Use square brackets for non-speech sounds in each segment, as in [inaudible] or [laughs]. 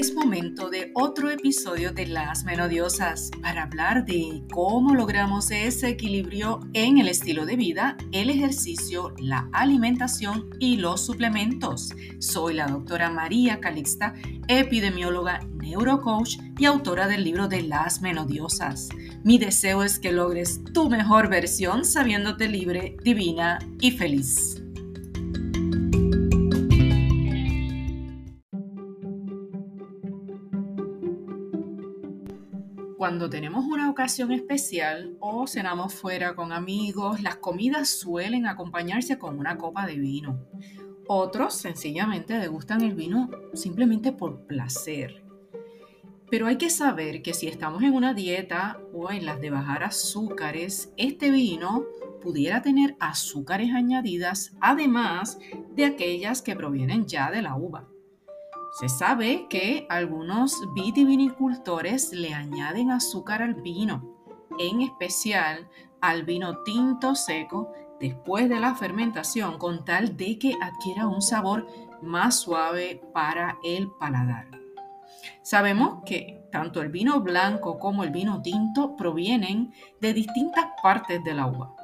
Es momento de otro episodio de Las Menodiosas para hablar de cómo logramos ese equilibrio en el estilo de vida, el ejercicio, la alimentación y los suplementos. Soy la doctora María Calixta, epidemióloga, neurocoach y autora del libro de Las Menodiosas. Mi deseo es que logres tu mejor versión sabiéndote libre, divina y feliz. Cuando tenemos una ocasión especial o cenamos fuera con amigos, las comidas suelen acompañarse con una copa de vino. Otros sencillamente degustan el vino simplemente por placer. Pero hay que saber que si estamos en una dieta o en las de bajar azúcares, este vino pudiera tener azúcares añadidas, además de aquellas que provienen ya de la uva. Se sabe que algunos vitivinicultores le añaden azúcar al vino, en especial al vino tinto seco después de la fermentación, con tal de que adquiera un sabor más suave para el paladar. Sabemos que tanto el vino blanco como el vino tinto provienen de distintas partes de la uva.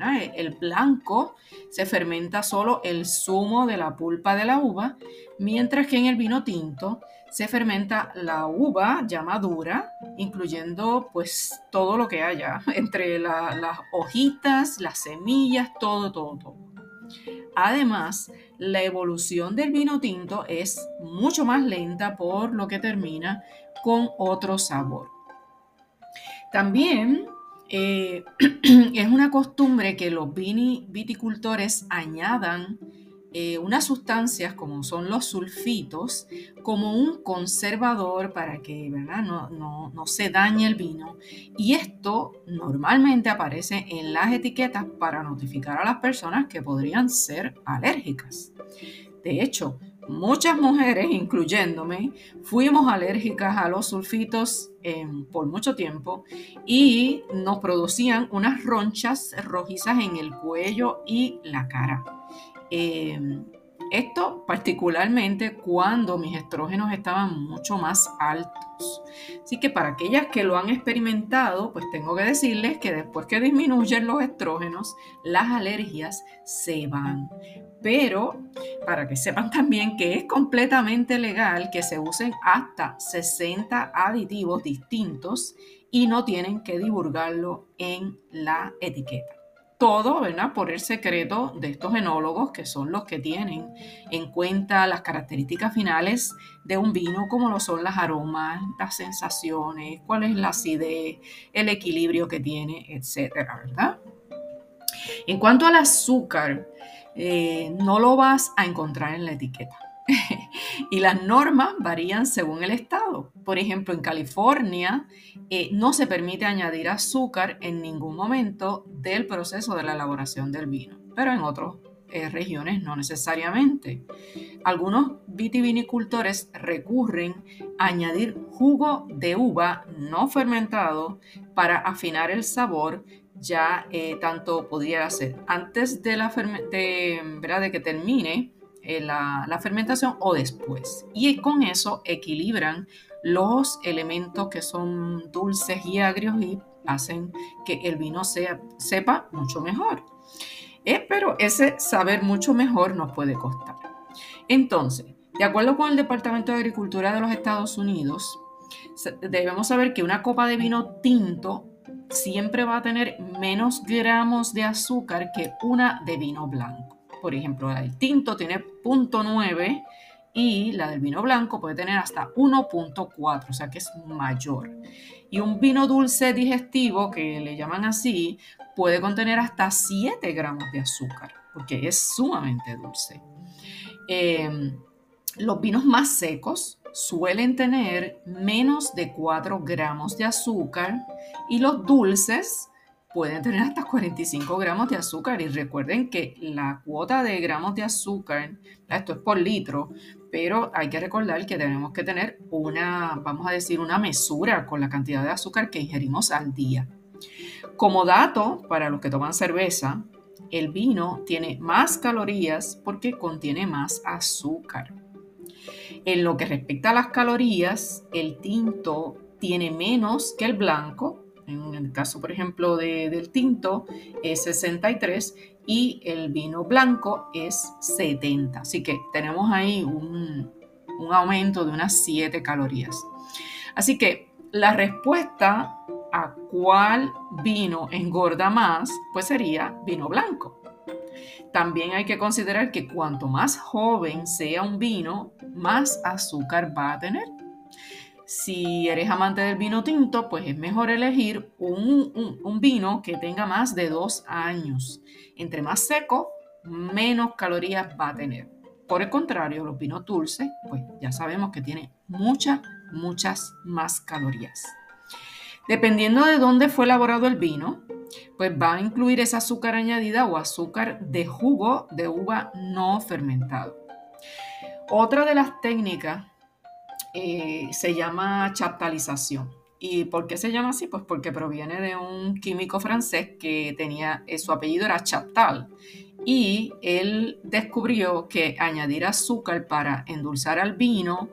El blanco se fermenta solo el zumo de la pulpa de la uva, mientras que en el vino tinto se fermenta la uva ya madura, incluyendo pues todo lo que haya, [laughs] entre las hojitas, las semillas, todo, todo, todo. Además, la evolución del vino tinto es mucho más lenta por lo que termina con otro sabor. También eh, [clears throat] es una costumbre que los viticultores añadan eh, unas sustancias como son los sulfitos como un conservador para que No, no, se dañe el vino. Y esto normalmente aparece en las etiquetas para notificar a las personas que podrían ser alérgicas. De hecho, muchas mujeres, incluyéndome, fuimos alérgicas a los sulfitos em, por mucho tiempo y nos producían unas ronchas rojizas en el cuello y la cara. Em, esto particularmente cuando mis estrógenos estaban mucho más altos. Así que para aquellas que lo han experimentado, pues tengo que decirles que después que disminuyen los estrógenos, las alergias se van. Pero para que sepan también que es completamente legal que se usen hasta 60 aditivos distintos y no tienen que divulgarlo en la etiqueta todo, ¿verdad? Por el secreto de estos enólogos, que son los que tienen en cuenta las características finales de un vino, como lo son las aromas, las sensaciones, cuál es la acidez, el equilibrio que tiene, etcétera, ¿verdad? En cuanto al azúcar, eh, no lo vas a encontrar en la etiqueta. [laughs] y las normas varían según el estado. Por ejemplo, en California eh, no se permite añadir azúcar en ningún momento del proceso de la elaboración del vino, pero en otras eh, regiones no necesariamente. Algunos vitivinicultores recurren a añadir jugo de uva no fermentado para afinar el sabor ya eh, tanto pudiera ser antes de, la de, de que termine eh, la, fermentación o después. Y con eso equilibran los elementos que son dulces y agrios y hacen que el vino sea, sepa mucho mejor. Eh, pero ese saber mucho mejor nos puede costar. Entonces, de acuerdo con el Departamento de Agricultura de los Estados Unidos, debemos saber que una copa de vino tinto siempre va a tener menos gramos de azúcar que una de vino blanco. Por ejemplo, la del tinto tiene 0.9 y la del vino blanco puede tener hasta 1.4, o sea que es mayor. Y un vino dulce digestivo, que le llaman así, puede contener hasta 7 gramos de azúcar, porque es sumamente dulce. Em, los vinos más secos suelen tener menos de 4 gramos de azúcar y los dulces pueden tener hasta 45 gramos de azúcar. Y recuerden que la cuota de gramos de azúcar, esto es por litro, pero hay que recordar que tenemos que tener una, vamos a decir, una mesura con la cantidad de azúcar que ingerimos al día. Como dato, para los que toman cerveza, el vino tiene más calorías porque contiene más azúcar. En lo que respecta a las calorías, el tinto tiene menos que el blanco. En el caso, por ejemplo, del tinto es 63 y el vino blanco es 70. Así que tenemos ahí un, un aumento de unas 7 calorías. Así que la respuesta a cuál vino engorda más, pues sería vino blanco. También hay que considerar que cuanto más joven sea un vino, más azúcar va a tener. Si eres amante del vino tinto, pues es mejor elegir un, vino que tenga más de dos años. Entre más seco, menos calorías va a tener. Por el contrario, los vinos dulces, pues ya sabemos que tienen muchas, muchas más calorías. Dependiendo de dónde fue elaborado el vino, pues va a incluir esa azúcar añadida o azúcar de jugo de uva no fermentado. Otra de las técnicas eh, se llama chaptalización. ¿Y por qué se llama así? Pues porque proviene de un químico francés que tenía, eh, su apellido era Chaptal y él descubrió que añadir azúcar para endulzar al vino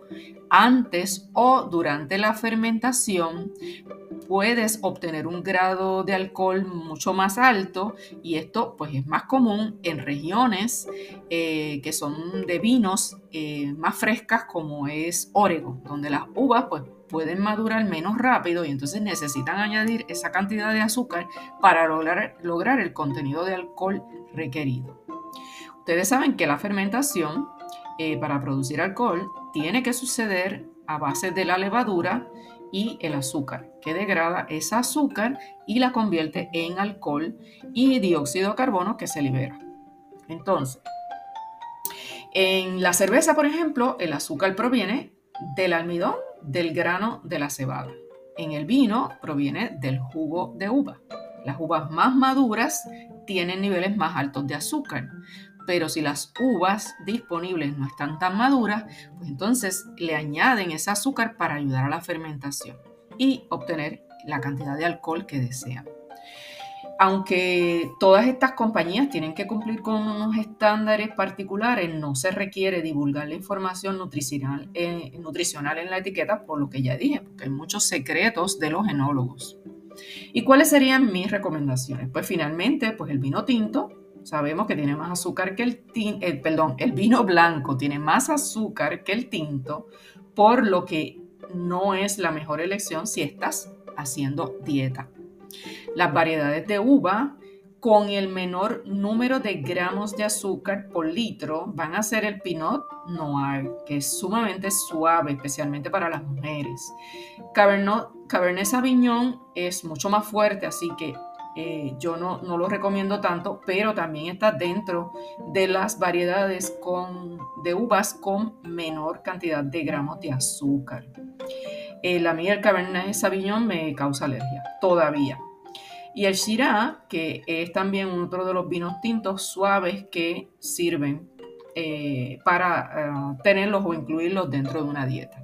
antes o durante la fermentación puedes obtener un grado de alcohol mucho más alto y esto pues es más común en regiones eh, que son de vinos eh, más frescas como es Oregon, donde las uvas pues pueden madurar menos rápido y entonces necesitan añadir esa cantidad de azúcar para lograr, lograr el contenido de alcohol requerido. Ustedes saben que la fermentación eh, para producir alcohol tiene que suceder a base de la levadura y el azúcar, que degrada esa azúcar y la convierte en alcohol y dióxido de carbono que se libera. Entonces, en la cerveza, por ejemplo, el azúcar proviene del almidón del grano de la cebada. En el vino proviene del jugo de uva. Las uvas más maduras tienen niveles más altos de azúcar, pero si las uvas disponibles no están tan maduras, pues entonces le añaden ese azúcar para ayudar a la fermentación y obtener la cantidad de alcohol que desean. Aunque todas estas compañías tienen que cumplir con unos estándares particulares, no se requiere divulgar la información nutricional, eh, en la etiqueta, por lo que ya dije, porque hay muchos secretos de los enólogos. ¿Y cuáles serían mis recomendaciones? Pues finalmente, pues el vino tinto, sabemos que tiene más azúcar que el, tinto, perdón, el vino blanco tiene más azúcar que el tinto, por lo que no es la mejor elección si estás haciendo dieta. Las variedades de uva con el menor número de gramos de azúcar por litro van a ser el Pinot Noir, que es sumamente suave, especialmente para las mujeres. Cabernet, Cabernet Sauvignon es mucho más fuerte, así que eh, yo no, lo recomiendo tanto, pero también está dentro de las variedades con, de uvas con menor cantidad de gramos de azúcar. El, a mí el Cabernet Sauvignon me causa alergia, todavía. Y el Shiraz, que es también otro de los vinos tintos suaves que sirven eh, para eh, tenerlos o incluirlos dentro de una dieta.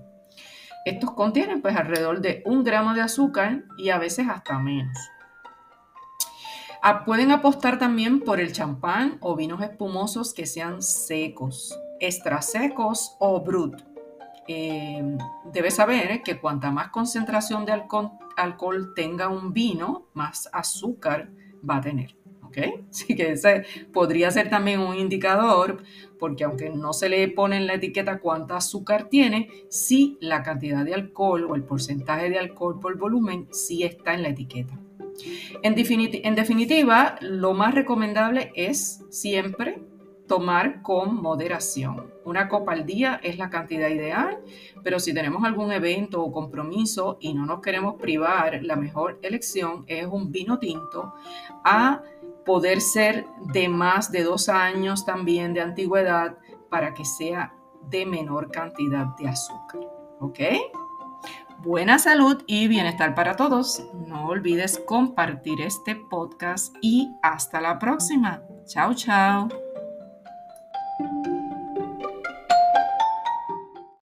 Estos contienen pues alrededor de un gramo de azúcar y a veces hasta menos. Ah, pueden apostar también por el champán o vinos espumosos que sean secos, extra secos o brut. Eh, debes saber que cuanta más concentración de alcohol, tenga un vino, más azúcar va a tener. ¿ok? [laughs] Así que ese podría ser también un indicador, porque aunque no se le pone en la etiqueta cuánta azúcar tiene, sí la cantidad de alcohol o el porcentaje de alcohol por volumen sí está en la etiqueta. En, definitiva, lo más recomendable es siempre tomar con moderación. Una copa al día es la cantidad ideal, pero si tenemos algún evento o compromiso y no nos queremos privar, la mejor elección es un vino tinto a poder ser de más de dos años también de antigüedad para que sea de menor cantidad de azúcar. ¿Ok? buena salud y bienestar para todos. No olvides compartir este podcast y hasta la próxima. Chao, chao.